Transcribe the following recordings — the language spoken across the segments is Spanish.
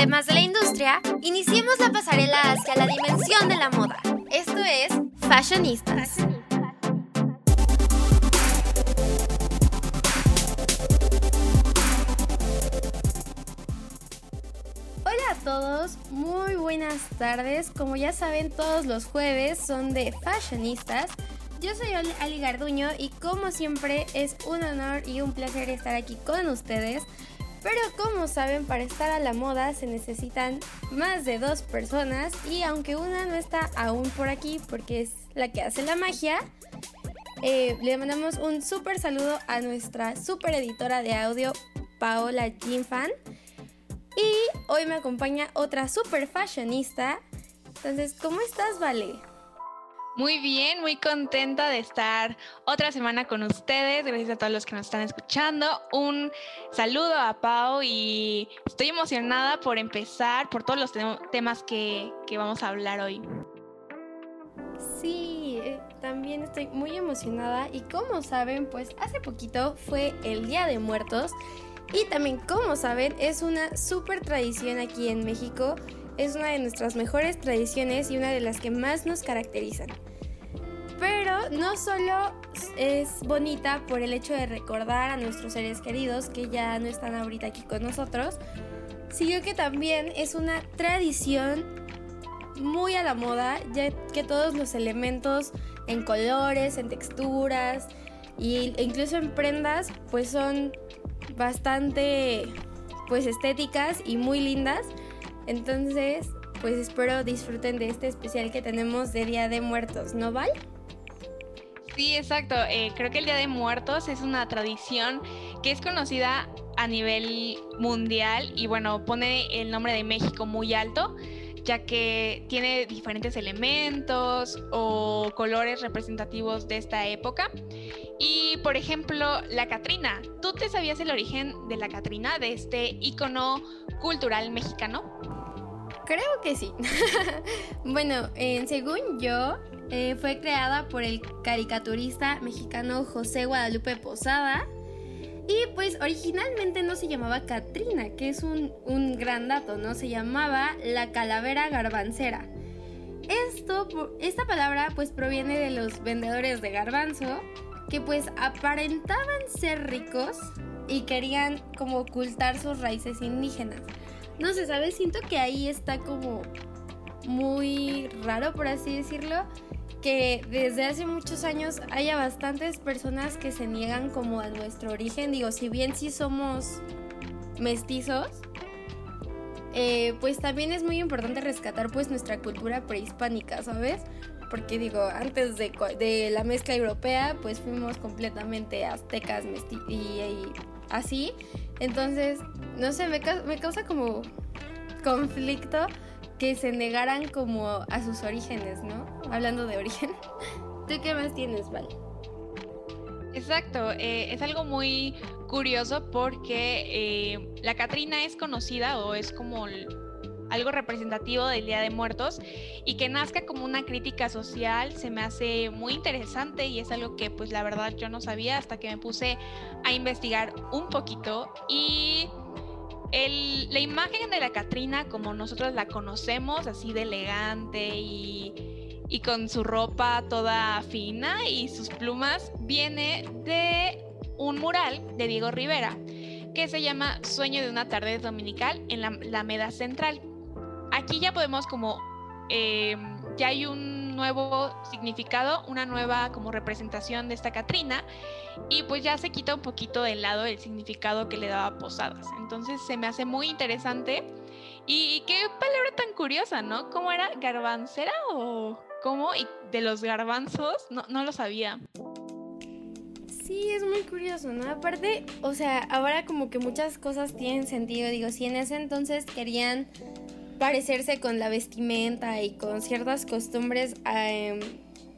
temas de la industria, iniciemos la pasarela hacia la dimensión de la moda. Esto es Fashionistas. Hola a todos, muy buenas tardes. Como ya saben, todos los jueves son de Fashionistas. Yo soy Ali Garduño y como siempre es un honor y un placer estar aquí con ustedes pero como saben, para estar a la moda se necesitan más de dos personas y aunque una no está aún por aquí porque es la que hace la magia, eh, le mandamos un súper saludo a nuestra super editora de audio, Paola Jinfan. Y hoy me acompaña otra super fashionista. Entonces, ¿cómo estás, Vale? Muy bien, muy contenta de estar otra semana con ustedes. Gracias a todos los que nos están escuchando. Un saludo a Pau y estoy emocionada por empezar, por todos los temas que, que, vamos a hablar hoy. Sí, eh, también estoy muy emocionada y como saben, pues hace poquito fue el Día de Muertos y también como saben es una súper tradición aquí en México es una de nuestras mejores tradiciones y una de las que más nos caracterizan. Pero no solo es bonita por el hecho de recordar a nuestros seres queridos que ya no están ahorita aquí con nosotros, sino que también es una tradición muy a la moda, ya que todos los elementos en colores, en texturas e incluso en prendas, pues son bastante pues estéticas y muy lindas. Entonces, pues espero disfruten de este especial que tenemos de Día de Muertos, ¿no, Val? Sí, exacto. Eh, creo que el Día de Muertos es una tradición que es conocida a nivel mundial y bueno, pone el nombre de México muy alto ya que tiene diferentes elementos o colores representativos de esta época. Y por ejemplo, la Catrina. ¿Tú te sabías el origen de la Catrina, de este icono cultural mexicano? Creo que sí. bueno, según yo, eh, fue creada por el caricaturista mexicano José Guadalupe Posada. Y pues originalmente no se llamaba Catrina, que es un, un gran dato, ¿no? Se llamaba la calavera garbancera. Esto, esta palabra pues proviene de los vendedores de garbanzo, que pues aparentaban ser ricos y querían como ocultar sus raíces indígenas. No sé, ¿sabes? Siento que ahí está como muy raro, por así decirlo, que desde hace muchos años haya bastantes personas que se niegan como a nuestro origen. Digo, si bien sí somos mestizos, eh, pues también es muy importante rescatar pues nuestra cultura prehispánica, ¿sabes? Porque digo, antes de, la mezcla europea, pues fuimos completamente aztecas y, así. Entonces, no sé, me, me causa como conflicto que se negaran como a sus orígenes, ¿no? Hablando de origen. ¿Tú qué más tienes, Val? Exacto, eh, es algo muy curioso porque eh, la Catrina es conocida o es como algo representativo del Día de Muertos y que nazca como una crítica social se me hace muy interesante y es algo que pues la verdad yo no sabía hasta que me puse a investigar un poquito y la imagen de la Catrina como nosotros la conocemos, así de elegante y, y con su ropa toda fina y sus plumas, viene de un mural de Diego Rivera que se llama Sueño de una tarde dominical en la Alameda Central. Aquí ya podemos como, eh, ya hay un significado, una nueva como representación de esta Catrina y pues ya se quita un poquito del lado el significado que le daba Posadas. Entonces se me hace muy interesante y qué palabra tan curiosa, ¿no? ¿Cómo era? ¿Garbancera o cómo? Y de los garbanzos, no, no lo sabía. Sí, es muy curioso, ¿no? Aparte, o sea, ahora como que muchas cosas tienen sentido. Digo, si en ese entonces querían parecerse con la vestimenta y con ciertas costumbres a, em,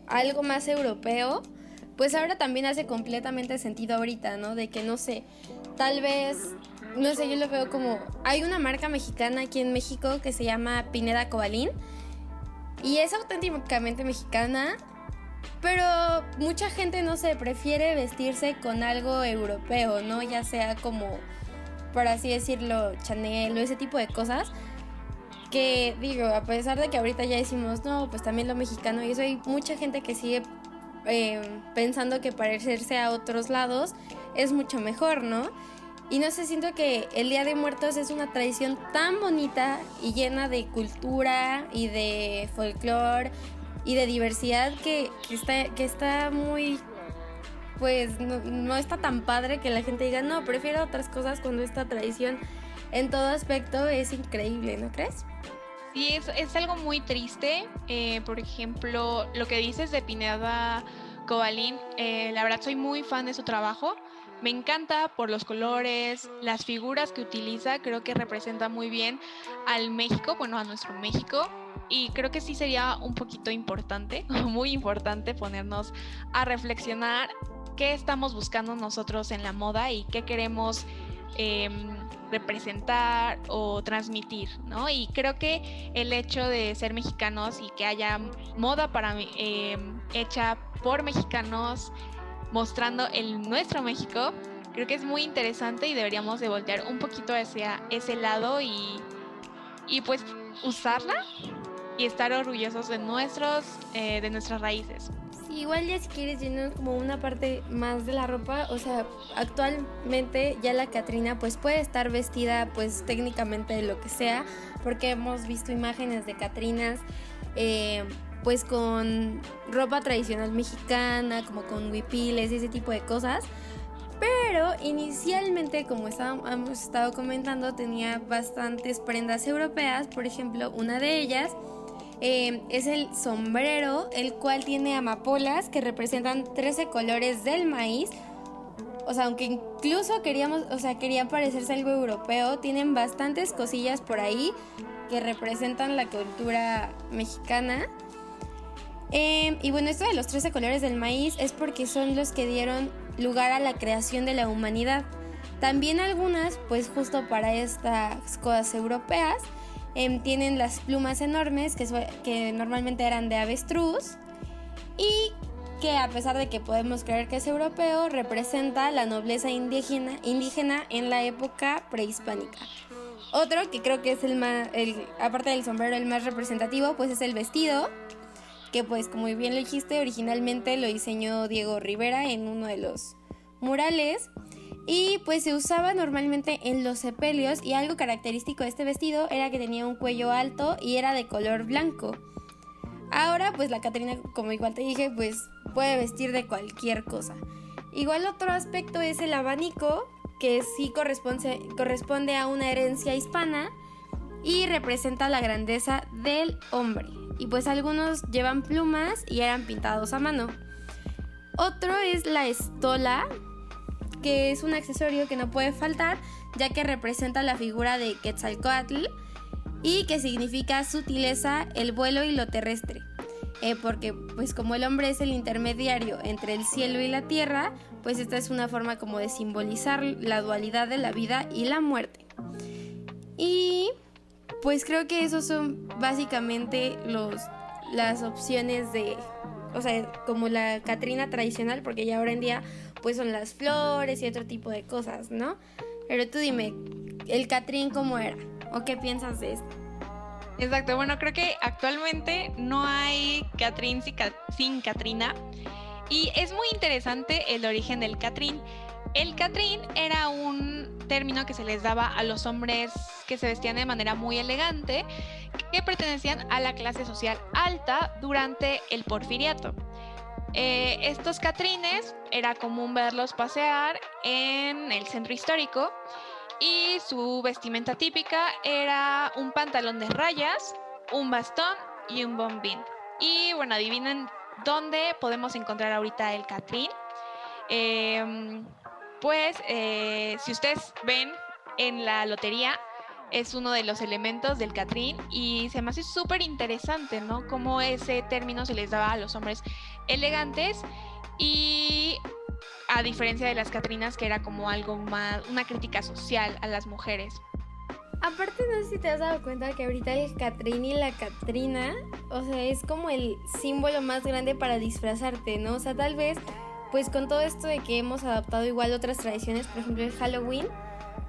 algo más europeo, pues ahora también hace completamente sentido ahorita, ¿no? De que no sé, tal vez, no sé, yo lo veo como, hay una marca mexicana aquí en México que se llama Pineda Cobalín y es auténticamente mexicana, pero mucha gente, no sé, prefiere vestirse con algo europeo, ¿no? Ya sea como, por así decirlo, Chanel o ese tipo de cosas que digo, a pesar de que ahorita ya decimos, no, pues también lo mexicano, y eso hay mucha gente que sigue eh, pensando que parecerse a otros lados es mucho mejor, ¿no? Y no sé, siento que el Día de Muertos es una tradición tan bonita y llena de cultura y de folclore y de diversidad que, está, que está muy... Pues no, no está tan padre que la gente diga, no, prefiero otras cosas cuando esta tradición en todo aspecto es increíble, ¿no crees? Sí, es, es algo muy triste. Eh, por ejemplo, lo que dices de Pineda Cobalín, eh, la verdad soy muy fan de su trabajo. Me encanta por los colores, las figuras que utiliza, creo que representa muy bien al México, bueno, a nuestro México. Y creo que sí sería un poquito importante, muy importante ponernos a reflexionar qué estamos buscando nosotros en la moda y qué queremos em, representar o transmitir, ¿no? Y creo que el hecho de ser mexicanos y que haya moda para eh, hecha por mexicanos mostrando el nuestro México, creo que es muy interesante y deberíamos de voltear un poquito hacia ese lado y, y pues usarla y estar orgullosos de nuestros eh, de nuestras raíces igual ya si quieres llenar como una parte más de la ropa, o sea, actualmente ya la Catrina pues puede estar vestida pues técnicamente de lo que sea, porque hemos visto imágenes de Catrinas eh, pues con ropa tradicional mexicana, como con huipiles ese tipo de cosas. Pero inicialmente, como hemos estado comentando, tenía bastantes prendas europeas, por ejemplo, una de ellas Em, es el sombrero, el cual tiene amapolas que representan 13 colores del maíz. O sea, aunque incluso queríamos, o sea, quería parecerse algo europeo, tienen bastantes cosillas por ahí que representan la cultura mexicana. Em, y bueno, esto de los 13 colores del maíz es porque son los que dieron lugar a la creación de la humanidad. También algunas, pues justo para estas cosas europeas, Em, tienen las plumas enormes que, que normalmente eran de avestruz y que a pesar de que podemos creer que es europeo, representa la nobleza indígena, indígena en la época prehispánica. Otro que creo que es el más, el, aparte del sombrero, el más representativo, pues es el vestido, que pues como bien lo dijiste, originalmente lo diseñó Diego Rivera en uno de los murales y pues se usaba normalmente en los sepelios y algo característico de este vestido era que tenía un cuello alto y era de color blanco. Ahora pues la Catrina, como igual te dije, pues puede vestir de cualquier cosa. Igual otro aspecto es el abanico, que sí corresponde, corresponde a una herencia hispana y representa la grandeza del hombre. Y pues algunos llevan plumas y eran pintados a mano. Otro es la estola, que es un accesorio que no puede faltar, ya que representa la figura de Quetzalcoatl y que significa sutileza, el vuelo y lo terrestre. Eh, porque pues como el hombre es el intermediario entre el cielo y la tierra, pues esta es una forma como de simbolizar la dualidad de la vida y la muerte. Y pues creo que esos son básicamente los, las opciones de, o sea, como la Catrina tradicional, porque ya ahora en día pues son las flores y otro tipo de cosas, ¿no? Pero tú dime, ¿el Catrín cómo era? ¿O qué piensas de esto? Exacto, bueno, creo que actualmente no hay Catrín sin Catrina. Y es muy interesante el origen del Catrín. El Catrín era un término que se les daba a los hombres que se vestían de manera muy elegante, que pertenecían a la clase social alta durante el porfiriato. Eh, estos catrines era común verlos pasear en el centro histórico y su vestimenta típica era un pantalón de rayas, un bastón y un bombín. Y bueno, adivinen dónde podemos encontrar ahorita el catrín. Em, pues eh, si ustedes ven en la lotería es uno de los elementos del Catrín y se me hace súper interesante, ¿no? Cómo ese término se les daba a los hombres elegantes y a diferencia de las Catrinas que era como algo más, una crítica social a las mujeres. Aparte, no sé si te has dado cuenta que ahorita el Catrín y la Catrina, o sea, es como el símbolo más grande para disfrazarte, ¿no? O sea, tal vez, pues con todo esto de que hemos adaptado igual otras tradiciones, por ejemplo el Halloween,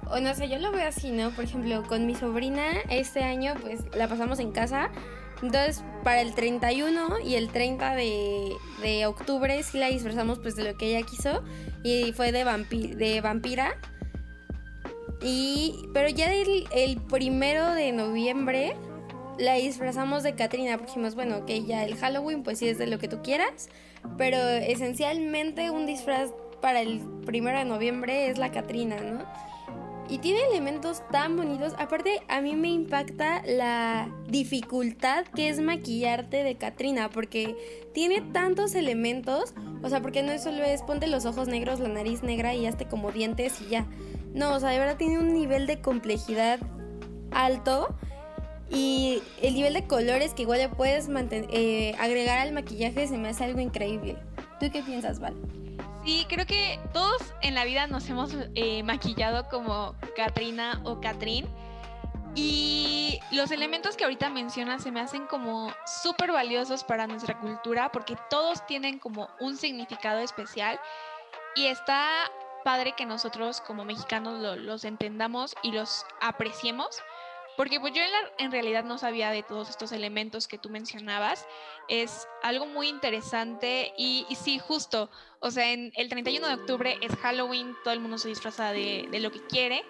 o no sé, yo lo veo así, ¿no? Por ejemplo, con mi sobrina este año pues la pasamos en casa. Entonces, para el 31 y el 30 de, de octubre sí la disfrazamos pues de lo que ella quiso y fue de, de vampira. Y, pero ya el, primero de noviembre la disfrazamos de Katrina, porque dijimos, bueno, que ya el Halloween pues sí es de lo que tú quieras, pero esencialmente un disfraz para el primero de noviembre es la Katrina, ¿no? Y tiene elementos tan bonitos. Aparte, a mí me impacta la dificultad que es maquillarte de Katrina, porque tiene tantos elementos. O sea, porque no solo es ponte los ojos negros, la nariz negra y hazte como dientes y ya. No, o sea, de verdad tiene un nivel de complejidad alto y el nivel de colores que igual le puedes eh, agregar al maquillaje se me hace algo increíble. ¿Tú qué piensas, Val? Sí, creo que todos en la vida nos hemos eh, maquillado como Katrina o Catrín. Y los elementos que ahorita mencionas se me hacen como súper valiosos para nuestra cultura porque todos tienen como un significado especial y está padre que nosotros como mexicanos los entendamos y los apreciemos porque pues yo en, realidad no sabía de todos estos elementos que tú mencionabas. Es algo muy interesante y, sí, justo, o sea, en el 31 de octubre es Halloween, todo el mundo se disfraza de, de lo que quiere,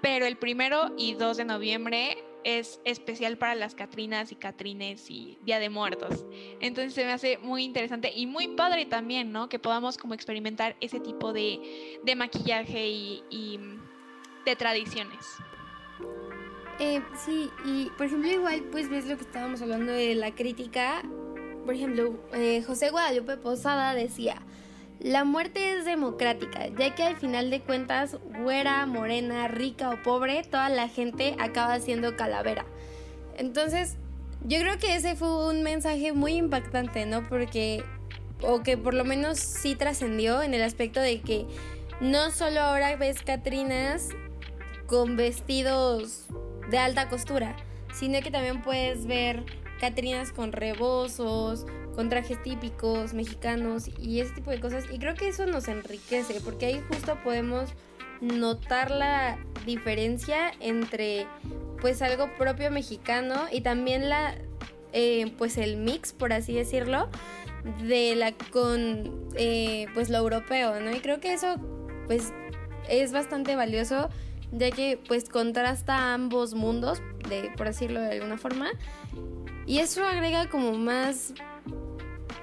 pero el primero y 2 de noviembre es especial para las Catrinas y Catrines y Día de Muertos. Entonces se me hace muy interesante y muy padre también, ¿no? Que podamos como experimentar ese tipo de, de maquillaje y, y de tradiciones. Eh, sí, y por ejemplo igual pues ves lo que estábamos hablando de la crítica. Por ejemplo, eh, José Guadalupe Posada decía, la muerte es democrática, ya que al final de cuentas, güera, morena, rica o pobre, toda la gente acaba siendo calavera. Entonces, yo creo que ese fue un mensaje muy impactante, ¿no? Porque, o que por lo menos sí trascendió en el aspecto de que no solo ahora ves Catrinas con vestidos de alta costura, sino que también puedes ver Catrinas con rebozos, con trajes típicos mexicanos y ese tipo de cosas. Y creo que eso nos enriquece, porque ahí justo podemos notar la diferencia entre pues algo propio mexicano y también la eh, pues el mix por así decirlo de la con eh, pues lo europeo no y creo que eso pues es bastante valioso ya que pues contrasta ambos mundos, de, por decirlo de alguna forma, y eso agrega como más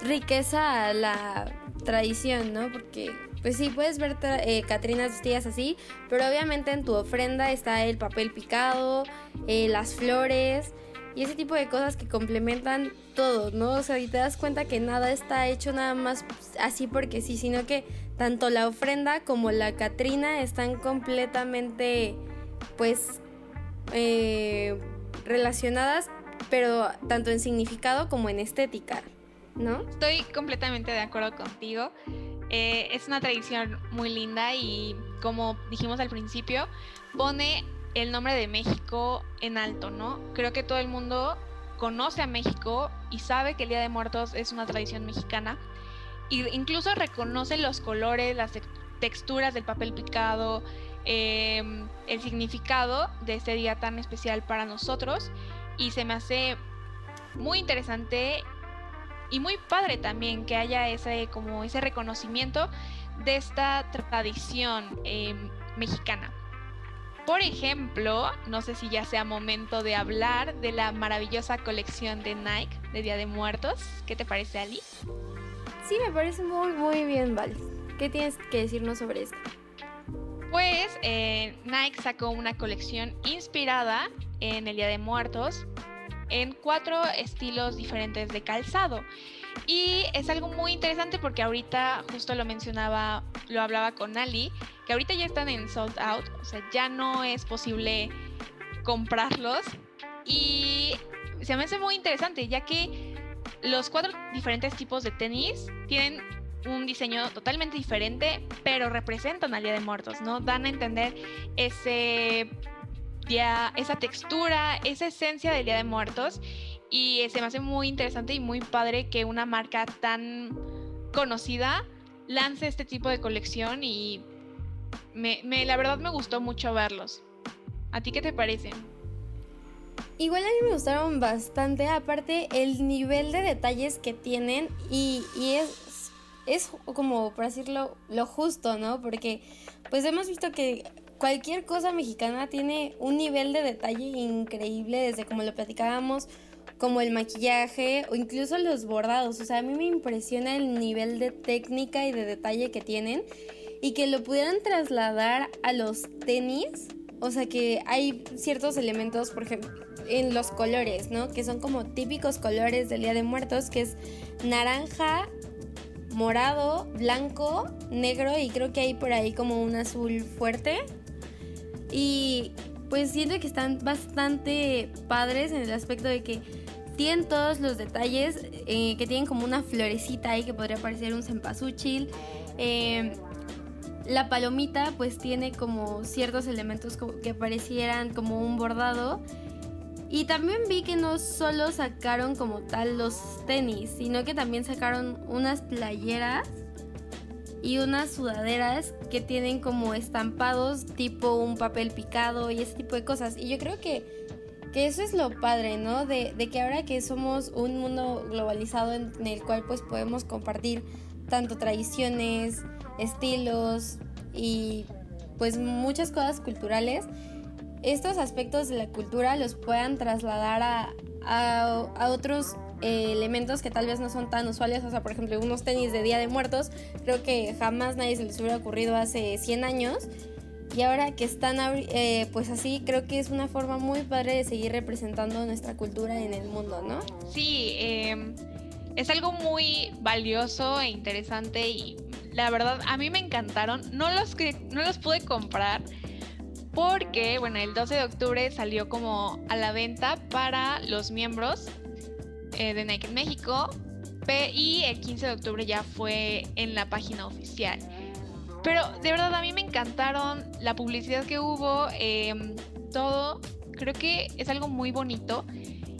riqueza a la tradición, ¿no? Porque pues sí, puedes ver eh, Catrinas vestidas así, pero obviamente en tu ofrenda está el papel picado, eh, las flores y ese tipo de cosas que complementan todo, ¿no? O sea, y te das cuenta que nada está hecho nada más así porque sí, sino que tanto la ofrenda como la Catrina están completamente, pues, eh, relacionadas, pero tanto en significado como en estética, ¿no? Estoy completamente de acuerdo contigo. Eh, es una tradición muy linda y como dijimos al principio, pone el nombre de México en alto, ¿no? Creo que todo el mundo conoce a México y sabe que el Día de Muertos es una tradición mexicana incluso reconoce los colores, las texturas del papel picado, em, el significado de este día tan especial para nosotros y se me hace muy interesante y muy padre también que haya ese como ese reconocimiento de esta tradición em, mexicana. Por ejemplo, no sé si ya sea momento de hablar de la maravillosa colección de Nike de Día de Muertos. ¿Qué te parece, Ali? Sí, me parece muy, muy bien, Val. ¿Qué tienes que decirnos sobre esto? Pues eh, Nike sacó una colección inspirada en el Día de Muertos en cuatro estilos diferentes de calzado. Y es algo muy interesante porque ahorita, justo lo mencionaba, lo hablaba con Ali, que ahorita ya están en sold out, o sea, ya no es posible comprarlos. Y se me hace muy interesante, ya que los cuatro diferentes tipos de tenis tienen un diseño totalmente diferente, pero representan al Día de Muertos, ¿no? Dan a entender ese día, esa textura, esa esencia del Día de Muertos. Y se me hace muy interesante y muy padre que una marca tan conocida lance este tipo de colección y me, la verdad me gustó mucho verlos. ¿A ti qué te parece? Igual a mí me gustaron bastante, aparte el nivel de detalles que tienen y, y es, es como, por decirlo, lo justo, ¿no? Porque pues hemos visto que cualquier cosa mexicana tiene un nivel de detalle increíble, desde como lo platicábamos, como el maquillaje o incluso los bordados. O sea, a mí me impresiona el nivel de técnica y de detalle que tienen y que lo pudieran trasladar a los tenis. O sea, que hay ciertos elementos, por ejemplo, en los colores, ¿no? Que son como típicos colores del Día de Muertos, que es naranja, morado, blanco, negro y creo que hay por ahí como un azul fuerte. Y pues siento que están bastante padres en el aspecto de que tienen todos los detalles, eh, que tienen como una florecita ahí que podría parecer un cempasúchil. Eh, la palomita pues tiene como ciertos elementos que parecieran como un bordado. Y también vi que no solo sacaron como tal los tenis, sino que también sacaron unas playeras y unas sudaderas que tienen como estampados tipo un papel picado y ese tipo de cosas. Y yo creo que, que eso es lo padre, ¿no? De, que ahora que somos un mundo globalizado en, el cual pues podemos compartir tanto tradiciones, estilos y pues muchas cosas culturales, estos aspectos de la cultura los puedan trasladar a otros eh, elementos que tal vez no son tan usuales, o sea, por ejemplo, unos tenis de Día de Muertos, creo que jamás nadie se les hubiera ocurrido hace 100 años. Y ahora que están eh, pues así, creo que es una forma muy padre de seguir representando nuestra cultura en el mundo, ¿no? Sí, em, es algo muy valioso e interesante y la verdad a mí me encantaron. No los, no los pude comprar porque, bueno, el 12 de octubre salió como a la venta para los miembros eh, de Nike México y el 15 de octubre ya fue en la página oficial. Pero de verdad a mí me encantaron la publicidad que hubo, em, todo. Creo que es algo muy bonito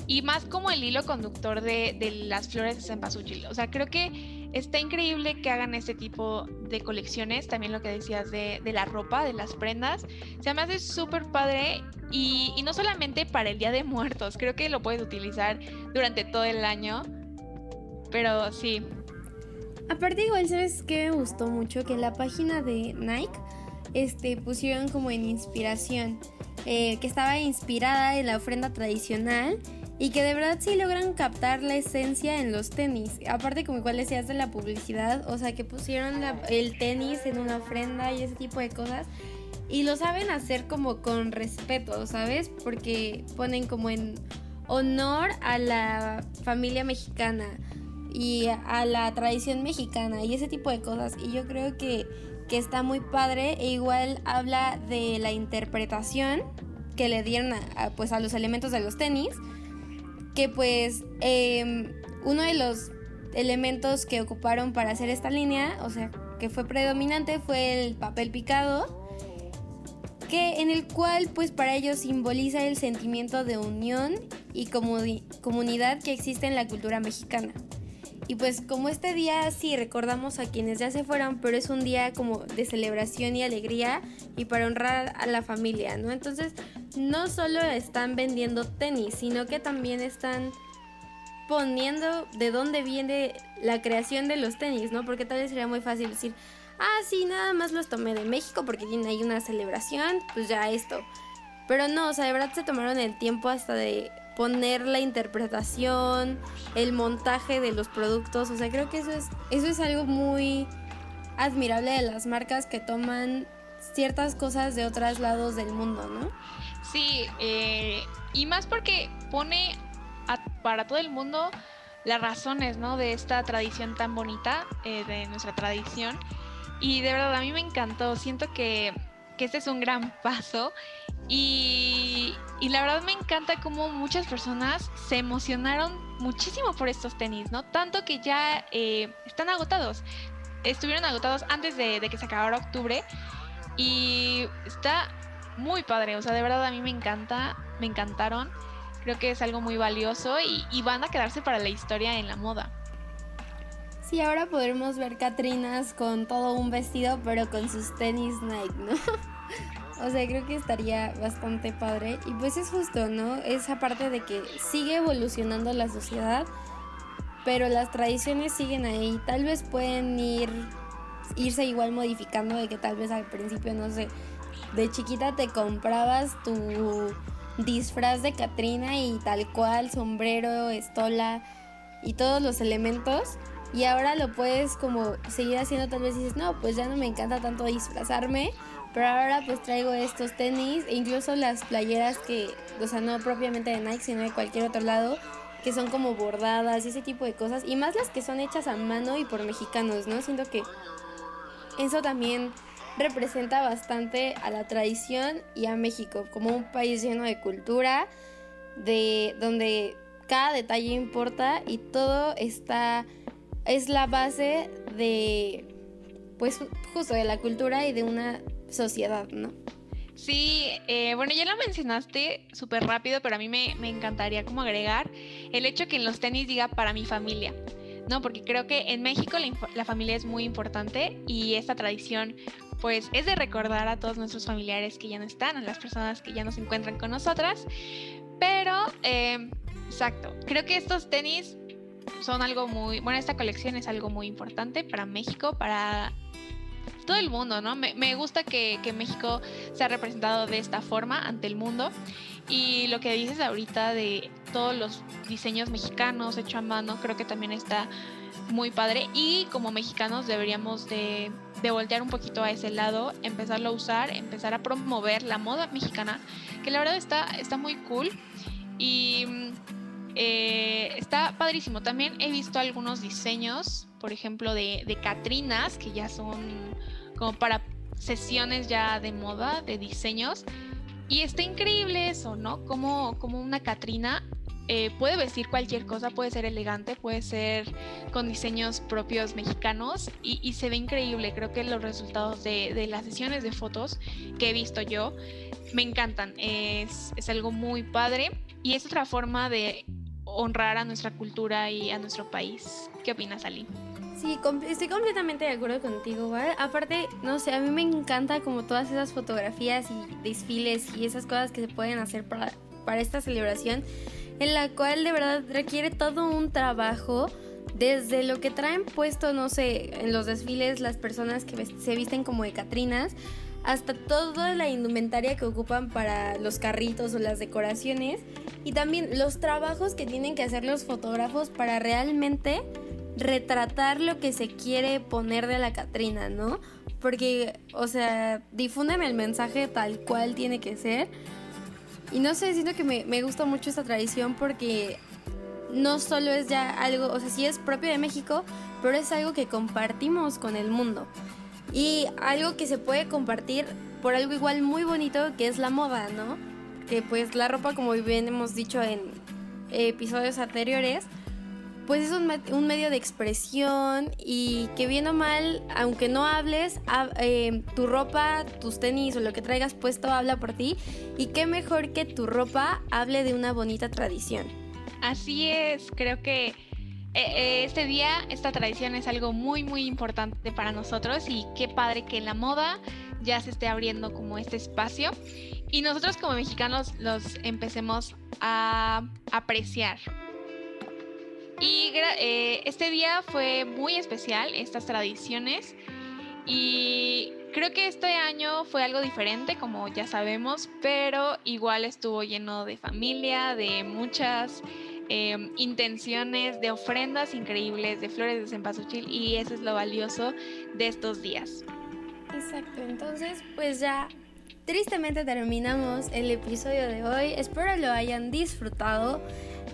y más como el hilo conductor de, de las flores de cempasúchil. O sea, creo que está increíble que hagan este tipo de colecciones. También lo que decías de, de la ropa, de las prendas. Se me hace súper padre y, y, no solamente para el Día de Muertos. Creo que lo puedes utilizar durante todo el año. Pero sí. Aparte igual, ¿sabes qué me gustó mucho? Que en la página de Nike este, pusieron como en inspiración. Eh, que estaba inspirada en la ofrenda tradicional y que de verdad sí logran captar la esencia en los tenis. Aparte como igual decías de la publicidad, o sea que pusieron el tenis en una ofrenda y ese tipo de cosas. Y lo saben hacer como con respeto, ¿sabes? Porque ponen como en honor a la familia mexicana y a la tradición mexicana y ese tipo de cosas. Y yo creo que, que está muy padre e igual habla de la interpretación que le dieron pues a los elementos de los tenis que pues em, uno de los elementos que ocuparon para hacer esta línea, o sea, que fue predominante, fue el papel picado, que en el cual pues para ellos simboliza el sentimiento de unión y comunidad que existe en la cultura mexicana. Y pues como este día sí recordamos a quienes ya se fueron, pero es un día como de celebración y alegría y para honrar a la familia, ¿no? Entonces no solo están vendiendo tenis, sino que también están poniendo de dónde viene la creación de los tenis, ¿no? Porque tal vez sería muy fácil decir, ah, sí, nada más los tomé de México porque tiene ahí una celebración, pues ya esto. Pero no, o sea, de verdad se tomaron el tiempo hasta de poner la interpretación, el montaje de los productos. O sea, creo que eso es, eso es algo muy admirable de las marcas que toman ciertas cosas de otros lados del mundo, ¿no? Sí, eh, y más porque pone para todo el mundo las razones, ¿no? De esta tradición tan bonita, eh, de nuestra tradición. Y de verdad, a mí me encantó. Siento que, que este es un gran paso y, la verdad me encanta cómo muchas personas se emocionaron muchísimo por estos tenis, ¿no? Tanto que ya eh, están agotados. Estuvieron agotados antes de, que se acabara octubre. Y está muy padre. O sea, de verdad a mí me encanta. Me encantaron. Creo que es algo muy valioso y, y van a quedarse para la historia en la moda. Sí, ahora podremos ver Catrinas con todo un vestido, pero con sus tenis Nike, ¿no? o sea, creo que estaría bastante padre. Y pues es justo, ¿no? Esa parte de que sigue evolucionando la sociedad, pero las tradiciones siguen ahí. Tal vez pueden ir irse igual modificando de que tal vez al principio, no sé, de chiquita te comprabas tu disfraz de Catrina y tal cual, sombrero, estola y todos los elementos y ahora lo puedes como seguir haciendo tal vez dices, no, pues ya no me encanta tanto disfrazarme, pero ahora pues traigo estos tenis e incluso las playeras que, o sea, no propiamente de Nike, sino de cualquier otro lado, que son como bordadas y ese tipo de cosas, y más las que son hechas a mano y por mexicanos, ¿no? Siento que eso también representa bastante a la tradición y a México como un país lleno de cultura, de donde cada detalle importa y todo está es la base de, pues justo de la cultura y de una sociedad, ¿no? Sí, eh, bueno, ya lo mencionaste súper rápido, pero a mí me, encantaría como agregar el hecho que en los tenis diga para mi familia, ¿no? Porque creo que en México la, familia es muy importante y esta tradición pues es de recordar a todos nuestros familiares que ya no están, a las personas que ya no se encuentran con nosotras, pero, eh, exacto, creo que estos tenis son algo muy, bueno, esta colección es algo muy importante para México, para todo el mundo, ¿no? Me, gusta que, que, México sea representado de esta forma ante el mundo. Y lo que dices ahorita de todos los diseños mexicanos hechos a mano, creo que también está muy padre. Y como mexicanos deberíamos de, de voltear un poquito a ese lado, empezarlo a usar, empezar a promover la moda mexicana, que la verdad está, está muy cool. Y eh, está padrísimo. También he visto algunos diseños, por ejemplo, de, de Catrinas, que ya son como para sesiones ya de moda, de diseños. Y está increíble eso, ¿no? Como, como una Catrina eh, puede vestir cualquier cosa, puede ser elegante, puede ser con diseños propios mexicanos y, se ve increíble. Creo que los resultados de, de, las sesiones de fotos que he visto yo me encantan. Es, es algo muy padre y es otra forma de honrar a nuestra cultura y a nuestro país. ¿Qué opinas, Ali? Sí, estoy completamente de acuerdo contigo, ¿vale? Aparte, no sé, a mí me encanta como todas esas fotografías y desfiles y esas cosas que se pueden hacer para, para esta celebración, en la cual de verdad requiere todo un trabajo desde lo que traen puesto, no sé, en los desfiles las personas que se visten como de Catrinas, hasta toda la indumentaria que ocupan para los carritos o las decoraciones y también los trabajos que tienen que hacer los fotógrafos para realmente retratar lo que se quiere poner de la Catrina, ¿no? Porque, o sea, difunden el mensaje tal cual tiene que ser. Y no sé, siento que me, me gusta mucho esta tradición porque no solo es ya algo, o sea, sí es propio de México, pero es algo que compartimos con el mundo. Y algo que se puede compartir por algo igual muy bonito que es la moda, ¿no? Que pues la ropa, como bien hemos dicho en episodios anteriores, pues es un, medio de expresión y que bien o mal, aunque no hables, eh, tu ropa, tus tenis o lo que traigas puesto habla por ti. Y qué mejor que tu ropa hable de una bonita tradición. Así es, creo que eh, eh, este día, esta tradición es algo muy, muy importante para nosotros y qué padre que la moda ya se esté abriendo como este espacio y nosotros como mexicanos los empecemos a apreciar. Y eh, este día fue muy especial, estas tradiciones, y creo que este año fue algo diferente, como ya sabemos, pero igual estuvo lleno de familia, de muchas Em, intenciones, de ofrendas increíbles, de flores de cempasúchil y eso es lo valioso de estos días. Exacto, entonces pues ya tristemente terminamos el episodio de hoy, espero lo hayan disfrutado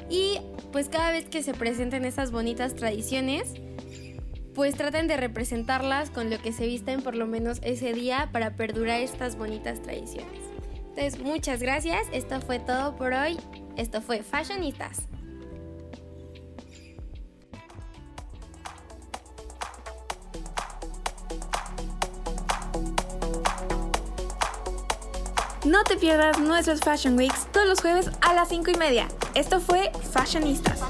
y pues cada vez que se presenten estas bonitas tradiciones, pues traten de representarlas con lo que se visten por lo menos ese día para perdurar estas bonitas tradiciones. Entonces, muchas gracias. Esto fue todo por hoy. Esto fue Fashionistas. No te pierdas nuestros Fashion Weeks todos los jueves a las 5 y media. Esto fue Fashionistas.